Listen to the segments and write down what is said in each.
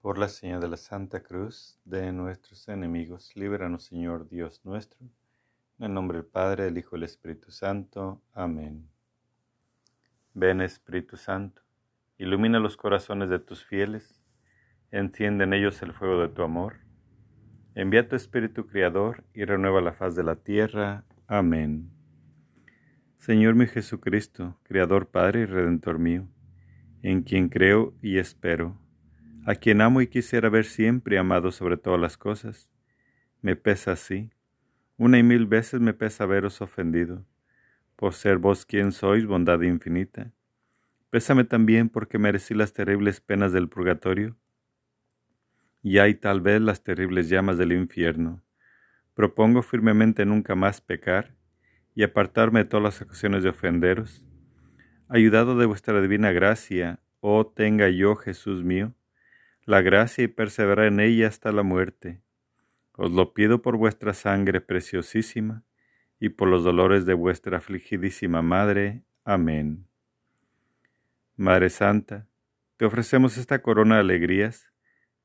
Por la señal de la Santa Cruz de nuestros enemigos, líbranos Señor Dios nuestro. En el nombre del Padre, del Hijo y del Espíritu Santo. Amén. Ven Espíritu Santo, ilumina los corazones de tus fieles, enciende en ellos el fuego de tu amor. Envía tu Espíritu Criador y renueva la faz de la tierra. Amén. Señor mi Jesucristo, Creador Padre y Redentor mío, en quien creo y espero a quien amo y quisiera ver siempre amado sobre todas las cosas. Me pesa así, una y mil veces me pesa veros ofendido, por ser vos quien sois bondad infinita. Pésame también porque merecí las terribles penas del purgatorio, y hay tal vez las terribles llamas del infierno. Propongo firmemente nunca más pecar y apartarme de todas las ocasiones de ofenderos. Ayudado de vuestra divina gracia, oh tenga yo, Jesús mío, la gracia y perseverar en ella hasta la muerte. Os lo pido por vuestra sangre preciosísima y por los dolores de vuestra afligidísima Madre. Amén. Madre Santa, te ofrecemos esta corona de alegrías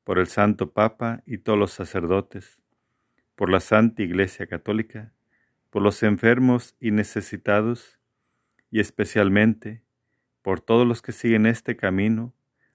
por el Santo Papa y todos los sacerdotes, por la Santa Iglesia Católica, por los enfermos y necesitados, y especialmente por todos los que siguen este camino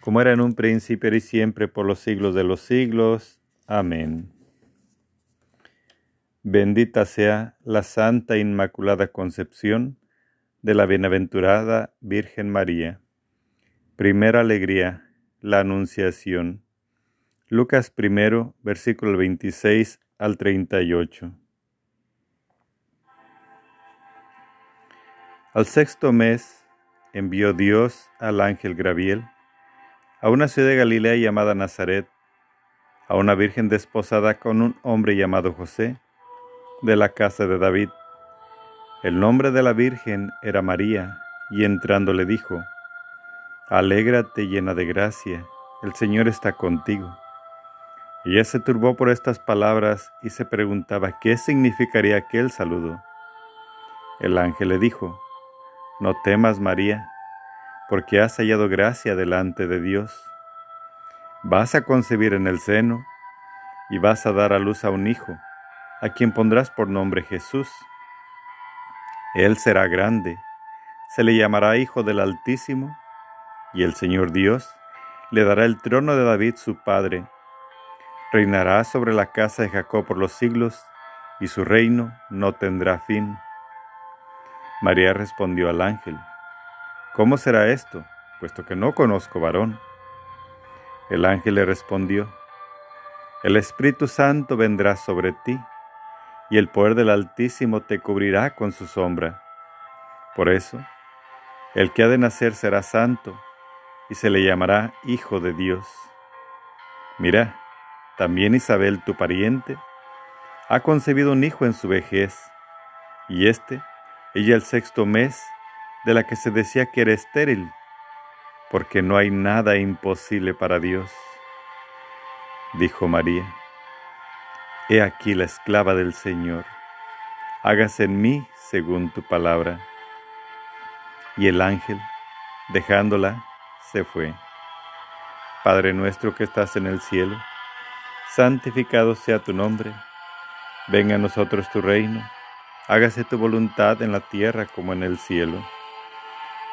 como era en un principio y siempre por los siglos de los siglos. Amén. Bendita sea la Santa Inmaculada Concepción de la Bienaventurada Virgen María. Primera alegría, la Anunciación. Lucas primero, versículo 26 al 38. Al sexto mes envió Dios al ángel Graviel a una ciudad de Galilea llamada Nazaret, a una virgen desposada con un hombre llamado José, de la casa de David. El nombre de la virgen era María, y entrando le dijo, Alégrate llena de gracia, el Señor está contigo. Ella se turbó por estas palabras y se preguntaba qué significaría aquel saludo. El ángel le dijo, No temas, María, porque has hallado gracia delante de Dios. Vas a concebir en el seno y vas a dar a luz a un hijo, a quien pondrás por nombre Jesús. Él será grande, se le llamará Hijo del Altísimo, y el Señor Dios le dará el trono de David su padre. Reinará sobre la casa de Jacob por los siglos, y su reino no tendrá fin. María respondió al ángel, ¿Cómo será esto, puesto que no conozco varón? El ángel le respondió, El Espíritu Santo vendrá sobre ti, y el poder del Altísimo te cubrirá con su sombra. Por eso, el que ha de nacer será santo, y se le llamará Hijo de Dios. Mira, también Isabel, tu pariente, ha concebido un hijo en su vejez, y este, ella el sexto mes, de la que se decía que era estéril, porque no hay nada imposible para Dios. Dijo María, He aquí la esclava del Señor, hágase en mí según tu palabra. Y el ángel, dejándola, se fue. Padre nuestro que estás en el cielo, santificado sea tu nombre, venga a nosotros tu reino, hágase tu voluntad en la tierra como en el cielo.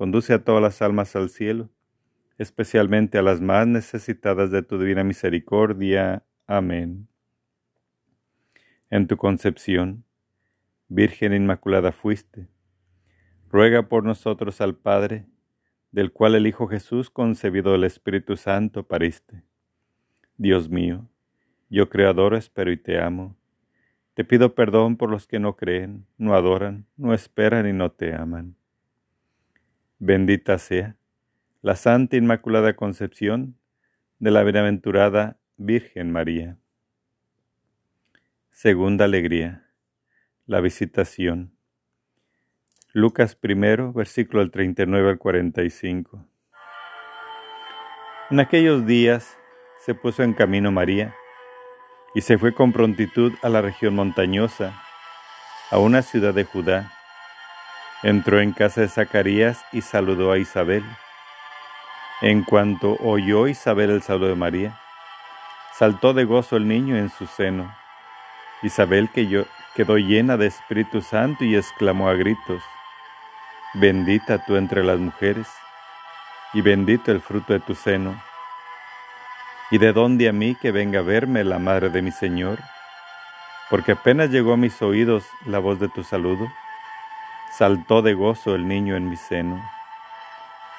conduce a todas las almas al cielo, especialmente a las más necesitadas de tu divina misericordia. Amén. En tu concepción, Virgen Inmaculada fuiste, ruega por nosotros al Padre, del cual el Hijo Jesús, concebido del Espíritu Santo, pariste Dios mío, yo creador espero y te amo. Te pido perdón por los que no creen, no adoran, no esperan y no te aman. Bendita sea la Santa Inmaculada Concepción de la Bienaventurada Virgen María. Segunda alegría, la visitación. Lucas primero, versículo del 39 al 45. En aquellos días se puso en camino María y se fue con prontitud a la región montañosa, a una ciudad de Judá. Entró en casa de Zacarías y saludó a Isabel. En cuanto oyó Isabel el saludo de María, saltó de gozo el niño en su seno. Isabel quedó llena de Espíritu Santo y exclamó a gritos, Bendita tú entre las mujeres, y bendito el fruto de tu seno. ¿Y de dónde a mí que venga a verme la madre de mi Señor? Porque apenas llegó a mis oídos la voz de tu saludo, saltó de gozo el niño en mi seno.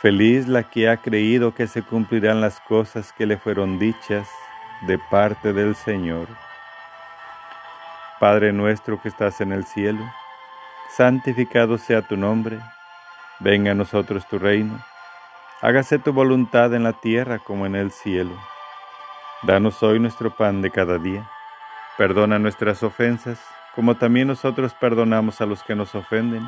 Feliz la que ha creído que se cumplirán las cosas que le fueron dichas de parte del Señor. Padre nuestro que estás en el cielo, santificado sea tu nombre, venga a nosotros tu reino, hágase tu voluntad en la tierra como en el cielo. Danos hoy nuestro pan de cada día. Perdona nuestras ofensas, como también nosotros perdonamos a los que nos ofenden.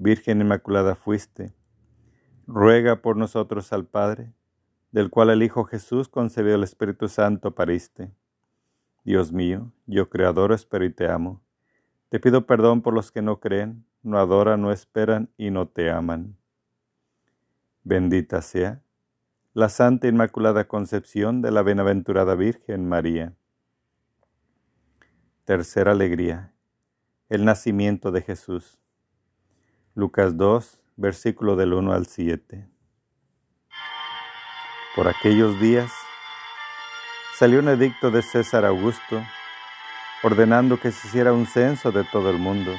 Virgen Inmaculada fuiste. Ruega por nosotros al Padre, del cual el Hijo Jesús concebió el Espíritu Santo pariste. Dios mío, yo creador espero y te amo. Te pido perdón por los que no creen, no adoran, no esperan y no te aman. Bendita sea la Santa Inmaculada Concepción de la Bienaventurada Virgen María. Tercera alegría el nacimiento de Jesús. Lucas 2, versículo del 1 al 7. Por aquellos días salió un edicto de César Augusto ordenando que se hiciera un censo de todo el mundo.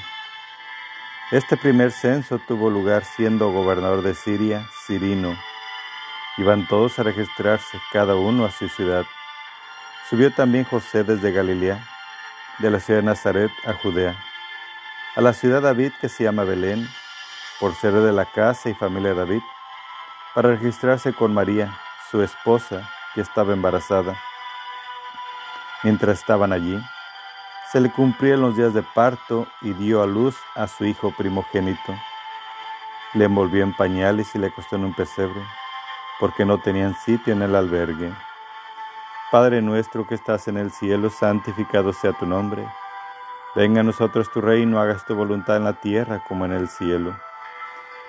Este primer censo tuvo lugar siendo gobernador de Siria, Sirino. Iban todos a registrarse, cada uno a su ciudad. Subió también José desde Galilea, de la ciudad de Nazaret a Judea a la ciudad David que se llama Belén, por ser de la casa y familia de David, para registrarse con María, su esposa, que estaba embarazada. Mientras estaban allí, se le cumplieron los días de parto y dio a luz a su hijo primogénito. Le envolvió en pañales y le acostó en un pesebre, porque no tenían sitio en el albergue. Padre nuestro que estás en el cielo, santificado sea tu nombre. Venga a nosotros tu reino, hagas tu voluntad en la tierra como en el cielo.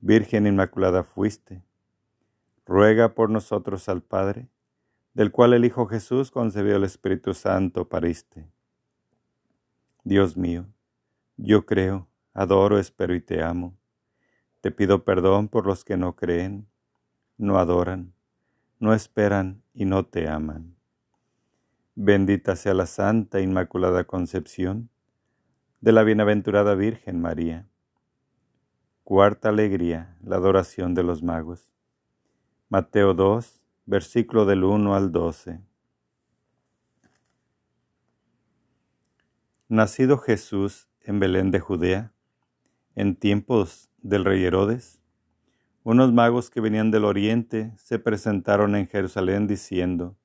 Virgen Inmaculada fuiste. Ruega por nosotros al Padre, del cual el Hijo Jesús concebió el Espíritu Santo pariste. Dios mío, yo creo, adoro, espero y te amo. Te pido perdón por los que no creen, no adoran, no esperan y no te aman. Bendita sea la Santa Inmaculada Concepción de la Bienaventurada Virgen María Cuarta alegría, la adoración de los magos. Mateo 2, versículo del 1 al 12. Nacido Jesús en Belén de Judea, En tiempos del rey Herodes, unos magos que venían del oriente se presentaron en Jerusalén diciendo,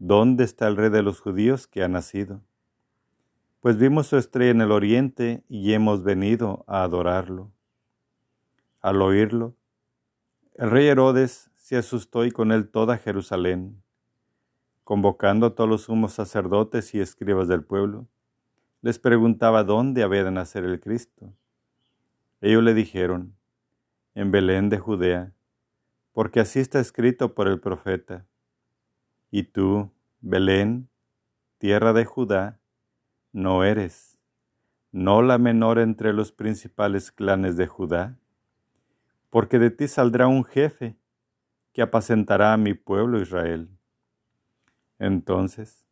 ¿Dónde está el rey de los judíos que ha nacido? Pues vimos su estrella en el oriente y hemos venido a adorarlo. Al oírlo, el rey Herodes se asustó y con él toda Jerusalén. Convocando a todos los sumos sacerdotes y escribas del pueblo, les preguntaba dónde había de nacer el Cristo. Ellos le dijeron, en Belén de Judea, porque así está escrito por el profeta. Y tú, Belén, tierra de Judá, no eres, no la menor entre los principales clanes de Judá, porque de ti saldrá un jefe que apacentará a mi pueblo Israel. Entonces,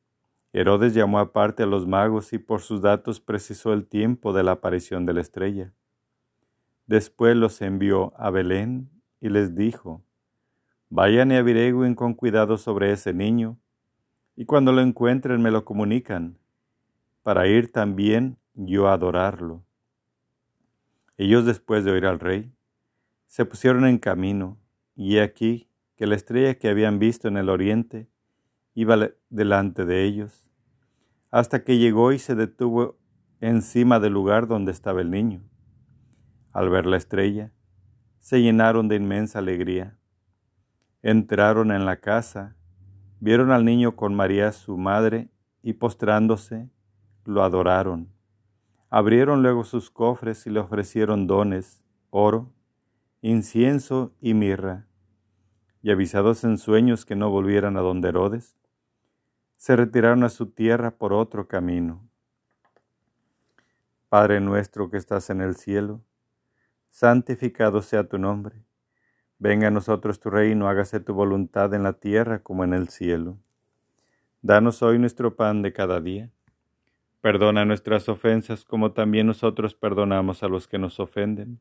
Herodes llamó aparte a los magos y por sus datos precisó el tiempo de la aparición de la estrella. Después los envió a Belén y les dijo, Vayan y averigüen con cuidado sobre ese niño, y cuando lo encuentren me lo comunican, para ir también yo a adorarlo. Ellos después de oír al rey, se pusieron en camino, y aquí que la estrella que habían visto en el oriente iba delante de ellos, hasta que llegó y se detuvo encima del lugar donde estaba el niño. Al ver la estrella, se llenaron de inmensa alegría. Entraron en la casa, vieron al niño con María su madre y postrándose, lo adoraron. Abrieron luego sus cofres y le ofrecieron dones, oro, incienso y mirra. Y avisados en sueños que no volvieran a donde Herodes, se retiraron a su tierra por otro camino. Padre nuestro que estás en el cielo, santificado sea tu nombre. Venga a nosotros tu reino, hágase tu voluntad en la tierra como en el cielo. Danos hoy nuestro pan de cada día. Perdona nuestras ofensas como también nosotros perdonamos a los que nos ofenden.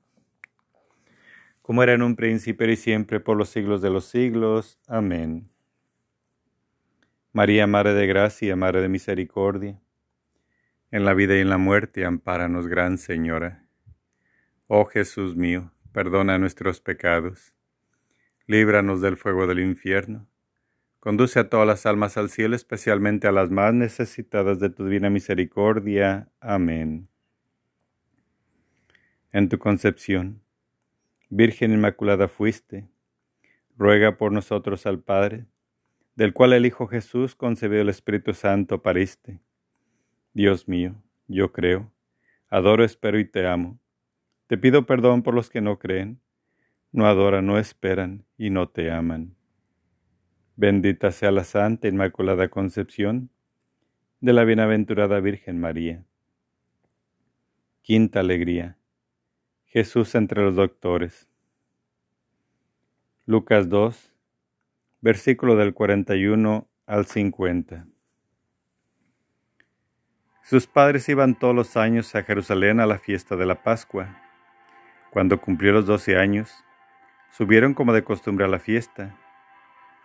como era en un principio y siempre por los siglos de los siglos. Amén. María, Madre de Gracia, Madre de Misericordia, en la vida y en la muerte, ampáranos, Gran Señora. Oh Jesús mío, perdona nuestros pecados, líbranos del fuego del infierno Conduce a todas las almas al cielo, especialmente a las más necesitadas de tu divina misericordia. Amén. En tu concepción, Virgen Inmaculada fuiste, ruega por nosotros al Padre, del cual el Hijo Jesús concebió el Espíritu Santo pariste. Dios mío, yo creo, adoro, espero y te amo. Te pido perdón por los que no creen, no adoran, no esperan y no te aman. Bendita sea la Santa Inmaculada Concepción de la Bienaventurada Virgen María. Quinta alegría. Jesús entre los doctores. Lucas 2, versículo del 41 al 50. Sus padres iban todos los años a Jerusalén a la fiesta de la Pascua. Cuando cumplió los doce años, subieron como de costumbre a la fiesta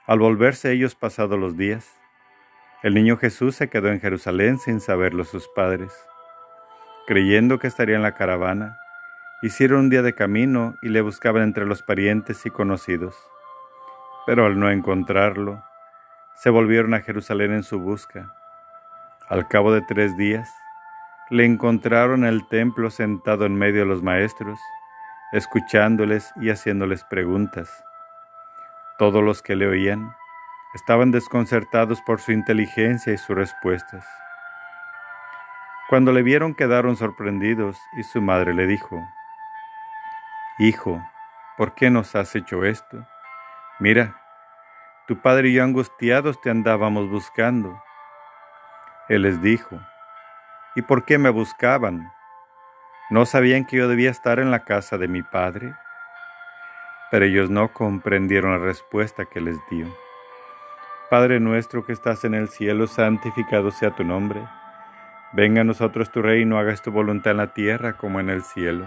al volverse ellos pasados los días, el niño Jesús se quedó en Jerusalén sin saberlo sus padres. Creyendo que estaría en la caravana, hicieron un día de camino y le buscaban entre los parientes y conocidos. Pero al no encontrarlo, se volvieron a Jerusalén en su busca. Al cabo de tres días, le encontraron en el templo sentado en medio de los maestros, escuchándoles y haciéndoles preguntas. Todos los que le oían estaban desconcertados por su inteligencia y sus respuestas. Cuando le vieron quedaron sorprendidos y su madre le dijo, Hijo, ¿por qué nos has hecho esto? Mira, tu padre y yo angustiados te andábamos buscando. Él les dijo, ¿y por qué me buscaban? ¿No sabían que yo debía estar en la casa de mi padre? pero ellos no comprendieron la respuesta que les dio. Padre nuestro que estás en el cielo, santificado sea tu nombre. Venga a nosotros tu reino, hagas tu voluntad en la tierra como en el cielo.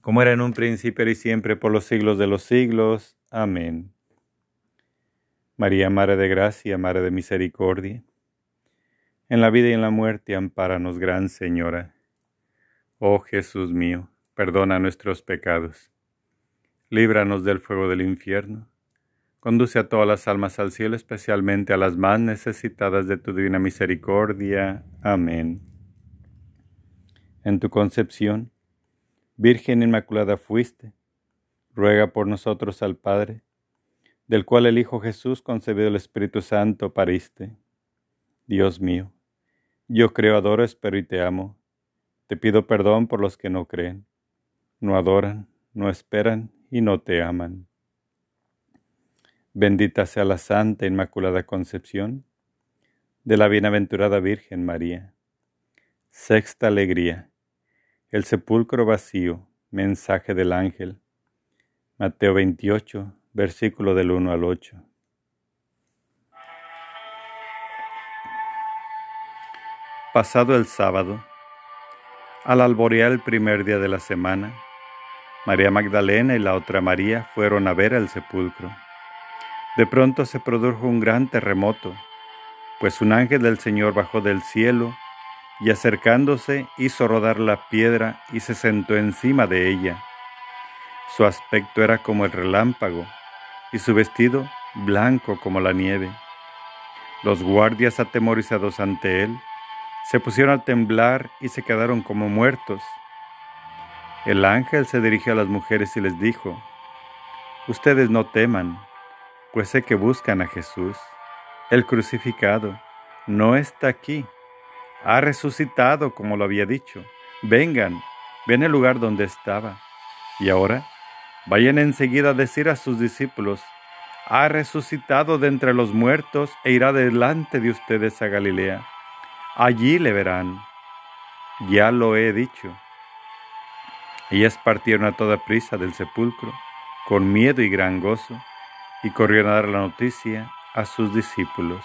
como era en un principio y siempre por los siglos de los siglos. Amén. María, Madre de Gracia, Madre de Misericordia, en la vida y en la muerte, ampáranos, Gran Señora. Oh Jesús mío, perdona nuestros pecados, líbranos del fuego del infierno, conduce a todas las almas al cielo, especialmente a las más necesitadas de tu divina misericordia. Amén. En tu concepción, Virgen Inmaculada fuiste, ruega por nosotros al Padre, del cual el Hijo Jesús, concebido el Espíritu Santo, pariste. Dios mío, yo creo, adoro, espero y te amo. Te pido perdón por los que no creen, no adoran, no esperan y no te aman. Bendita sea la Santa Inmaculada Concepción de la Bienaventurada Virgen María. Sexta Alegría el sepulcro vacío, mensaje del ángel. Mateo 28, versículo del 1 al 8. Pasado el sábado, al alborear el primer día de la semana, María Magdalena y la otra María fueron a ver el sepulcro. De pronto se produjo un gran terremoto, pues un ángel del Señor bajó del cielo y acercándose hizo rodar la piedra y se sentó encima de ella. Su aspecto era como el relámpago y su vestido blanco como la nieve. Los guardias atemorizados ante él se pusieron a temblar y se quedaron como muertos. El ángel se dirigió a las mujeres y les dijo, Ustedes no teman, pues sé que buscan a Jesús, el crucificado, no está aquí ha resucitado como lo había dicho. Vengan, ven el lugar donde estaba. Y ahora, vayan enseguida a decir a sus discípulos, ha resucitado de entre los muertos e irá delante de ustedes a Galilea. Allí le verán. Ya lo he dicho. Ellas partieron a toda prisa del sepulcro, con miedo y gran gozo, y corrieron a dar la noticia a sus discípulos.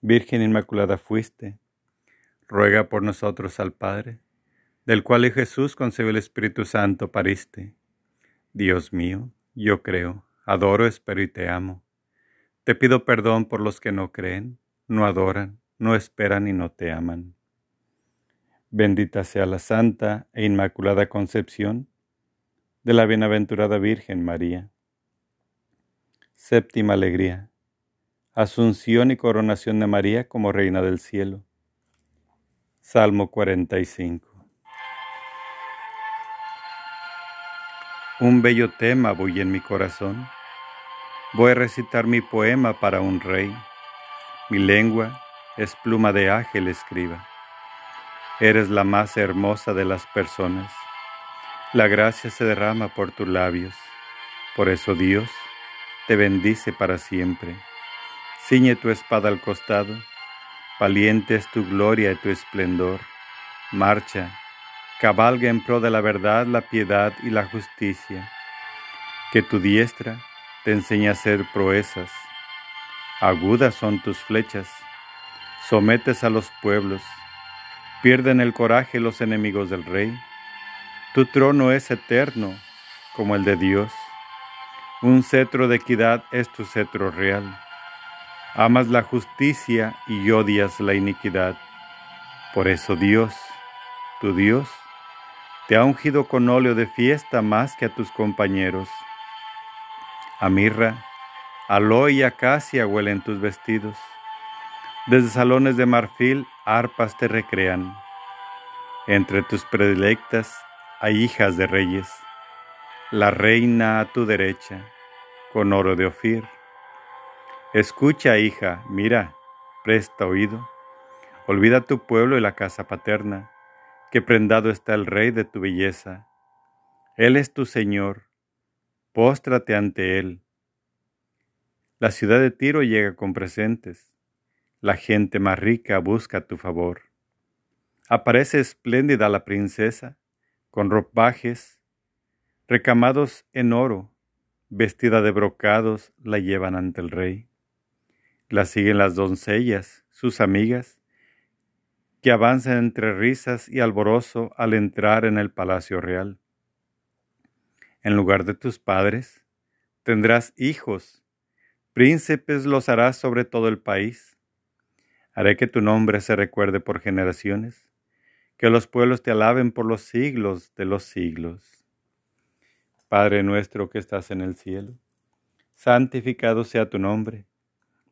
Virgen Inmaculada fuiste, ruega por nosotros al Padre, del cual Jesús concebió el Espíritu Santo pariste. Dios mío, yo creo, adoro, espero y te amo te pido perdón por los que no creen, no adoran, no esperan y no te aman. Bendita sea la Santa e Inmaculada Concepción de la Bienaventurada Virgen María. Séptima Alegría. Asunción y coronación de María como Reina del Cielo. Salmo 45. Un bello tema voy en mi corazón Voy a recitar mi poema para un rey. Mi lengua es pluma de ángel escriba. Eres la más hermosa de las personas. La gracia se derrama por tus labios. Por eso Dios te bendice para siempre. Ciñe tu espada al costado. Valiente es tu gloria y tu esplendor. Marcha, cabalga en pro de la verdad, la piedad y la justicia. Que tu diestra te enseña a hacer proezas. Agudas son tus flechas, sometes a los pueblos, pierden el coraje los enemigos del rey. Tu trono es eterno como el de Dios. Un cetro de equidad es tu cetro real. Amas la justicia y odias la iniquidad. Por eso Dios, tu Dios, te ha ungido con óleo de fiesta más que a tus compañeros a mirra, aloe y acacia huelen tus vestidos. Desde salones de marfil arpas te recrean. Entre tus predilectas hay hijas de reyes. La reina a tu derecha, con oro de Ofir. Escucha, hija, mira, presta oído. Olvida tu pueblo y la casa paterna, que prendado está el rey de tu belleza. Él es tu Señor, Póstrate ante Él. La ciudad de Tiro llega con presentes. La gente más rica busca tu favor. Aparece espléndida la princesa, con ropajes recamados en oro, vestida de brocados, la llevan ante el rey. La siguen las doncellas, sus amigas, que avanzan entre risas y alborozo al entrar en el palacio real. En lugar de tus padres, tendrás hijos, príncipes los harás sobre todo el país. Haré que tu nombre se recuerde por generaciones que los pueblos te alaben por los siglos de los siglos. Padre nuestro que estás en el cielo, santificado sea tu nombre.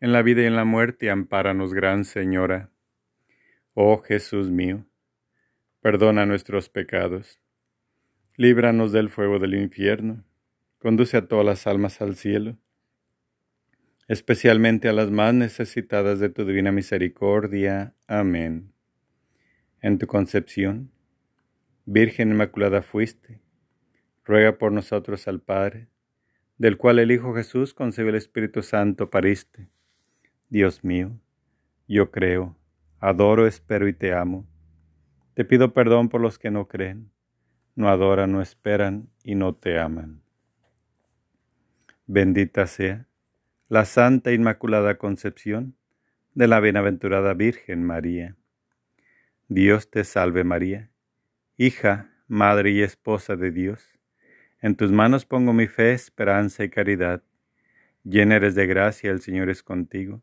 en la vida y en la muerte, ampáranos, Gran Señora. Oh Jesús mío, perdona nuestros pecados, líbranos del fuego del infierno, conduce a todas las almas al cielo especialmente a las más necesitadas de tu divina misericordia. Amén. En tu concepción, Virgen Inmaculada fuiste, ruega por nosotros al Padre, del cual el Hijo Jesús concebe el Espíritu Santo pariste. Dios mío, yo creo, adoro, espero y te amo. Te pido perdón por los que no creen, no adoran, no esperan y no te aman. Bendita sea la Santa Inmaculada Concepción de la Bienaventurada Virgen María. Dios te salve María, hija, madre y esposa de Dios, En tus manos pongo mi fe, esperanza y caridad. Llena eres de gracia, el Señor es contigo.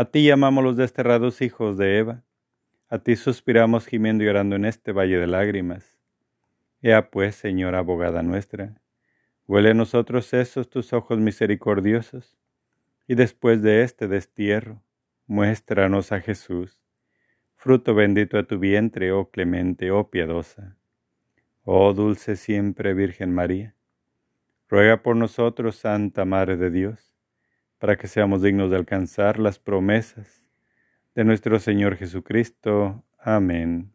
A ti llamamos los desterrados hijos de Eva, a ti suspiramos gimiendo y llorando en este valle de lágrimas. Ea pues, Señora abogada nuestra, huele a nosotros esos tus ojos misericordiosos, y después de este destierro, muéstranos a Jesús, fruto bendito de tu vientre, oh clemente, oh piadosa. Oh dulce siempre Virgen María, ruega por nosotros, Santa Madre de Dios, para que seamos dignos de alcanzar las promesas de nuestro Señor Jesucristo. Amén.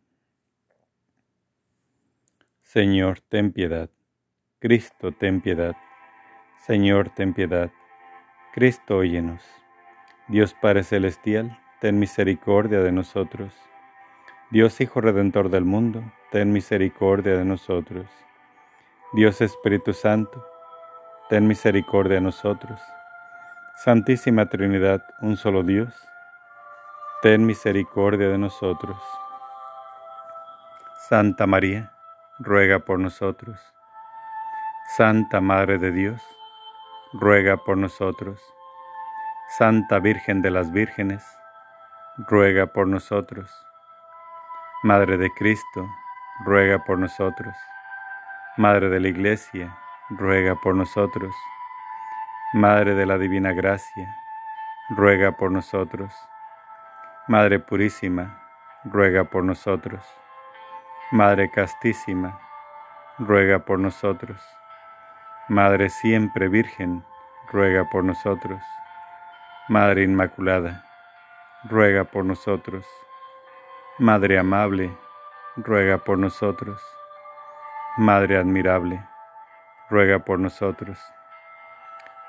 Señor, ten piedad. Cristo, ten piedad. Señor, ten piedad. Cristo, óyenos. Dios Padre Celestial, ten misericordia de nosotros. Dios Hijo Redentor del mundo, ten misericordia de nosotros. Dios Espíritu Santo, ten misericordia de nosotros. Santísima Trinidad, un solo Dios, ten misericordia de nosotros. Santa María, ruega por nosotros. Santa Madre de Dios, ruega por nosotros. Santa Virgen de las Vírgenes, ruega por nosotros. Madre de Cristo, ruega por nosotros. Madre de la Iglesia, ruega por nosotros. Madre de la Divina Gracia, ruega por nosotros. Madre Purísima, ruega por nosotros. Madre Castísima, ruega por nosotros. Madre siempre Virgen, ruega por nosotros. Madre Inmaculada, ruega por nosotros. Madre amable, ruega por nosotros. Madre admirable, ruega por nosotros.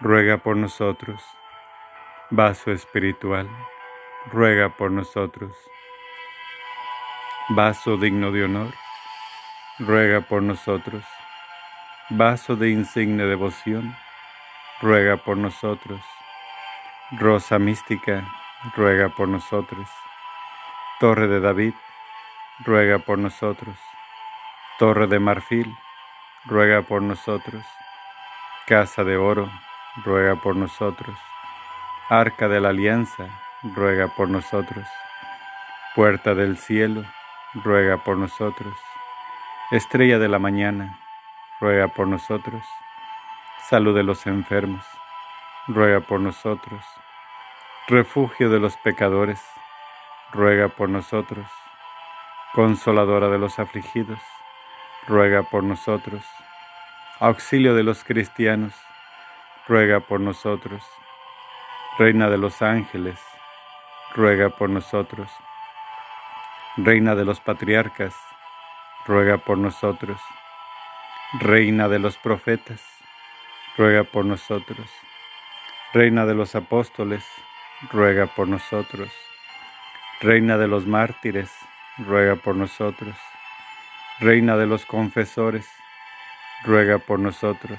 ruega por nosotros. Vaso espiritual, ruega por nosotros. Vaso digno de honor, ruega por nosotros. Vaso de insigne devoción, ruega por nosotros. Rosa mística, ruega por nosotros. Torre de David, ruega por nosotros. Torre de marfil, ruega por nosotros. Casa de oro, ruega por nosotros. Arca de la alianza, ruega por nosotros. Puerta del cielo, ruega por nosotros. Estrella de la mañana, ruega por nosotros. Salud de los enfermos, ruega por nosotros. Refugio de los pecadores, ruega por nosotros. Consoladora de los afligidos, ruega por nosotros. Auxilio de los cristianos, ruega por nosotros. Reina de los ángeles, ruega por nosotros. Reina de los patriarcas, ruega por nosotros. Reina de los profetas, ruega por nosotros. Reina de los apóstoles, ruega por nosotros. Reina de los mártires, ruega por nosotros. Reina de los confesores, ruega por nosotros.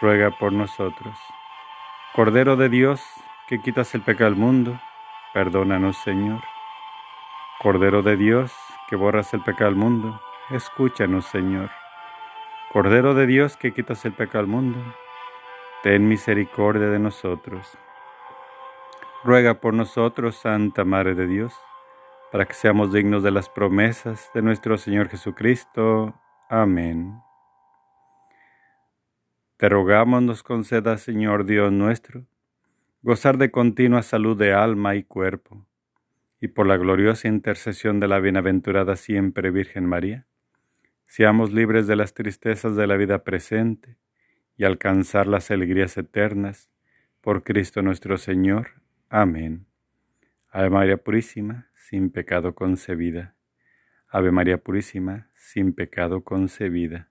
ruega por nosotros. Cordero de Dios, que quitas el pecado del mundo, perdónanos Señor. Cordero de Dios, que borras el pecado del mundo, escúchanos Señor. Cordero de Dios, que quitas el pecado del mundo, ten misericordia de nosotros. Ruega por nosotros, Santa Madre de Dios, para que seamos dignos de las promesas de nuestro Señor Jesucristo. Amén. Te rogamos nos conceda, Señor Dios nuestro, gozar de continua salud de alma y cuerpo, y por la gloriosa intercesión de la bienaventurada siempre Virgen María, seamos libres de las tristezas de la vida presente y alcanzar las alegrías eternas por Cristo nuestro Señor. Amén. Ave María Purísima, sin pecado concebida. Ave María Purísima, sin pecado concebida.